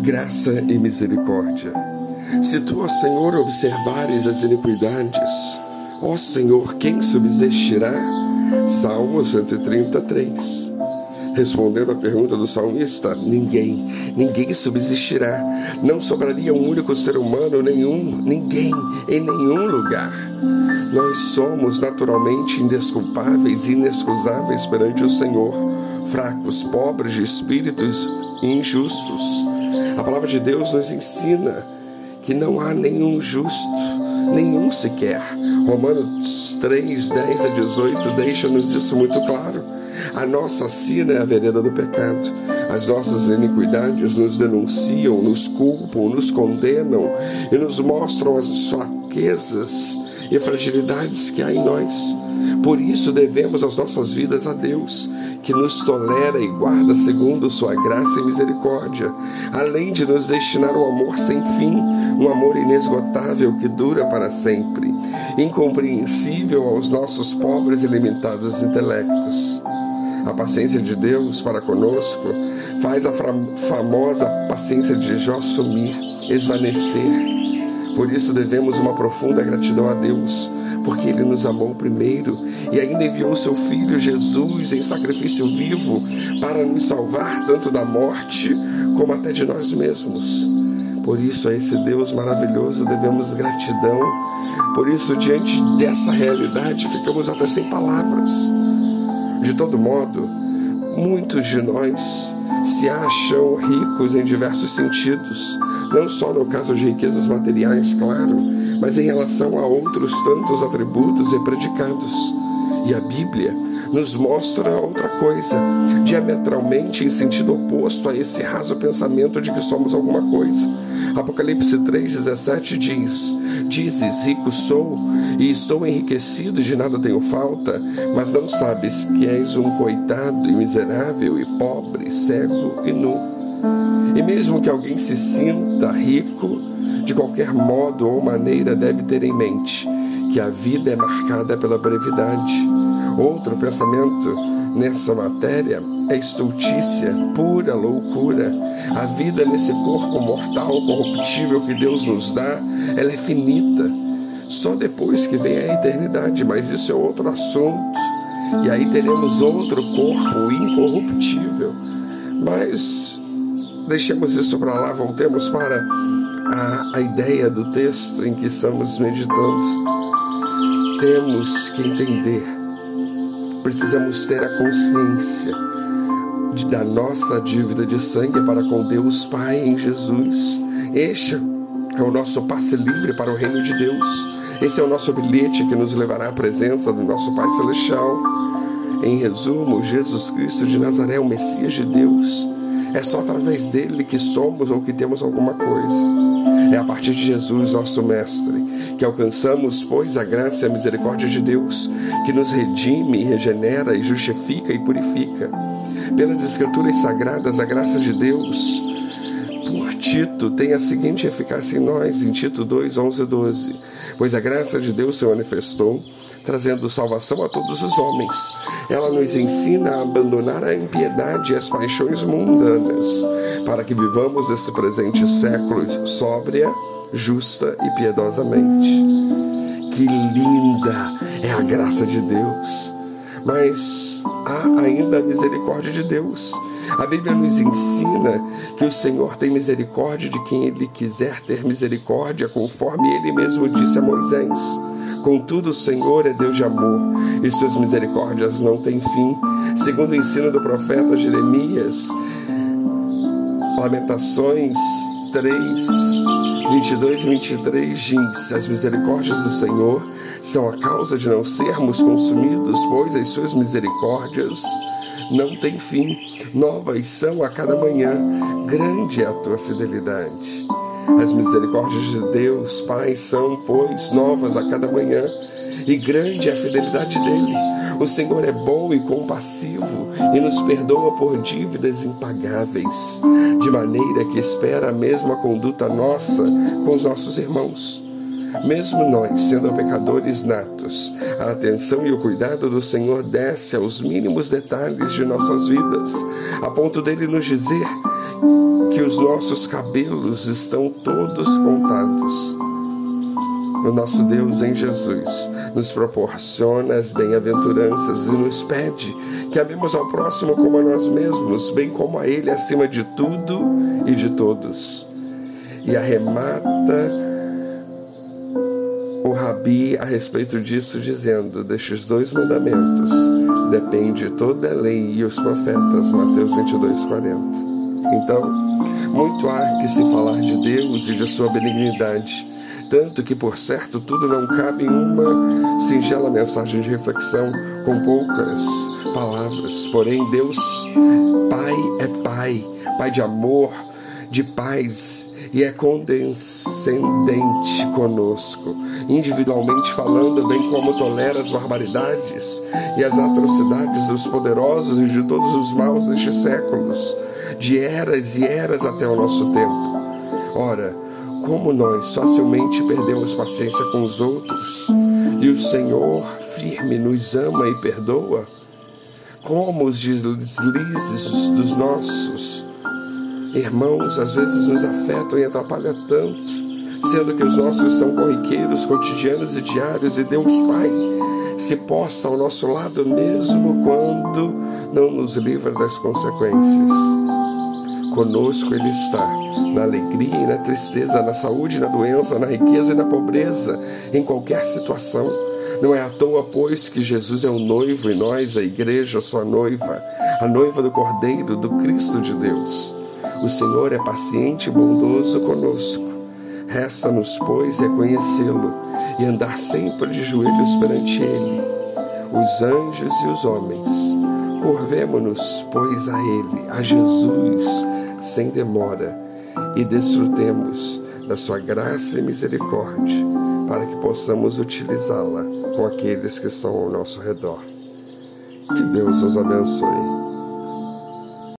graça e misericórdia. Se tu, ó Senhor, observares as iniquidades, ó Senhor, quem subsistirá? Salmo 133. Respondendo à pergunta do salmista, ninguém, ninguém subsistirá. Não sobraria um único ser humano, nenhum, ninguém, em nenhum lugar. Nós somos naturalmente indesculpáveis e inexcusáveis perante o Senhor, fracos, pobres de espíritos injustos. A palavra de Deus nos ensina que não há nenhum justo, nenhum sequer. Romanos 3, 10 a 18 deixa-nos isso muito claro. A nossa sina é a vereda do pecado. As nossas iniquidades nos denunciam, nos culpam, nos condenam e nos mostram as fraquezas e fragilidades que há em nós. Por isso devemos as nossas vidas a Deus, que nos tolera e guarda segundo sua graça e misericórdia, além de nos destinar um amor sem fim, um amor inesgotável que dura para sempre, incompreensível aos nossos pobres e limitados intelectos. A paciência de Deus para conosco faz a famosa paciência de Jó sumir, esvanecer. Por isso devemos uma profunda gratidão a Deus, porque Ele nos amou primeiro e ainda enviou seu Filho Jesus em sacrifício vivo para nos salvar tanto da morte como até de nós mesmos. Por isso, a esse Deus maravilhoso devemos gratidão. Por isso, diante dessa realidade, ficamos até sem palavras. De todo modo, muitos de nós se acham ricos em diversos sentidos, não só no caso de riquezas materiais, claro, mas em relação a outros tantos atributos e predicados. E a Bíblia nos mostra outra coisa, diametralmente em sentido oposto a esse raso pensamento de que somos alguma coisa. Apocalipse 3,17 diz: Dizes, rico sou e estou enriquecido, de nada tenho falta, mas não sabes que és um coitado e miserável e pobre, cego e nu. E mesmo que alguém se sinta rico, de qualquer modo ou maneira deve ter em mente que a vida é marcada pela brevidade. Outro pensamento nessa matéria é estultícia, pura loucura. A vida nesse corpo mortal, corruptível que Deus nos dá, ela é finita. Só depois que vem a eternidade, mas isso é outro assunto. E aí teremos outro corpo incorruptível. Mas deixemos isso para lá, voltemos para a, a ideia do texto em que estamos meditando. Temos que entender, precisamos ter a consciência de, da nossa dívida de sangue para com Deus Pai em Jesus. Este é o nosso passe livre para o reino de Deus. Esse é o nosso bilhete que nos levará à presença do nosso Pai Celestial. Em resumo, Jesus Cristo de Nazaré, o Messias de Deus. É só através dele que somos ou que temos alguma coisa. É a partir de Jesus, nosso Mestre, que alcançamos, pois, a graça e a misericórdia de Deus, que nos redime, regenera e justifica e purifica. Pelas Escrituras Sagradas, a graça de Deus, por Tito, tem a seguinte eficácia em nós, em Tito 2, 11 e 12. Pois a graça de Deus se manifestou, trazendo salvação a todos os homens. Ela nos ensina a abandonar a impiedade e as paixões mundanas para que vivamos nesse presente século sóbria, justa e piedosamente. Que linda é a graça de Deus! Mas há ainda a misericórdia de Deus. A Bíblia nos ensina que o Senhor tem misericórdia de quem Ele quiser ter misericórdia, conforme Ele mesmo disse a Moisés. Contudo, o Senhor é Deus de amor e suas misericórdias não têm fim. Segundo o ensino do profeta Jeremias, Lamentações 3, 22 e 23 diz: As misericórdias do Senhor são a causa de não sermos consumidos, pois as suas misericórdias não têm fim. Novas são a cada manhã, grande é a tua fidelidade. As misericórdias de Deus, Pai, são, pois, novas a cada manhã, e grande é a fidelidade dele. O Senhor é bom e compassivo e nos perdoa por dívidas impagáveis, de maneira que espera a mesma conduta nossa com os nossos irmãos. mesmo nós, sendo pecadores natos, a atenção e o cuidado do Senhor desce aos mínimos detalhes de nossas vidas, a ponto dele nos dizer que os nossos cabelos estão todos contados. O nosso Deus em Jesus nos proporciona as bem-aventuranças e nos pede que amemos ao próximo como a nós mesmos, bem como a Ele acima de tudo e de todos. E arremata o Rabi a respeito disso, dizendo: Destes dois mandamentos depende toda a lei e os profetas. Mateus 22, 40. Então, muito há que se falar de Deus e de sua benignidade tanto que, por certo, tudo não cabe em uma singela mensagem de reflexão com poucas palavras. Porém, Deus, Pai, é Pai, Pai de amor, de paz e é condescendente conosco, individualmente falando, bem como tolera as barbaridades e as atrocidades dos poderosos e de todos os maus destes séculos, de eras e eras até o nosso tempo. Ora, como nós facilmente perdemos paciência com os outros e o Senhor firme nos ama e perdoa, como os deslizes dos nossos irmãos às vezes nos afetam e atrapalham tanto, sendo que os nossos são corriqueiros, cotidianos e diários, e Deus Pai se posta ao nosso lado mesmo quando não nos livra das consequências. Conosco Ele está, na alegria e na tristeza, na saúde e na doença, na riqueza e na pobreza, em qualquer situação. Não é à toa, pois, que Jesus é o noivo e nós, a igreja, sua noiva, a noiva do Cordeiro, do Cristo de Deus. O Senhor é paciente e bondoso conosco. Resta-nos, pois, reconhecê-lo e andar sempre de joelhos perante Ele, os anjos e os homens. Curvemo-nos, pois, a Ele, a Jesus, sem demora, e desfrutemos da Sua graça e misericórdia, para que possamos utilizá-la com aqueles que estão ao nosso redor. Que Deus os abençoe.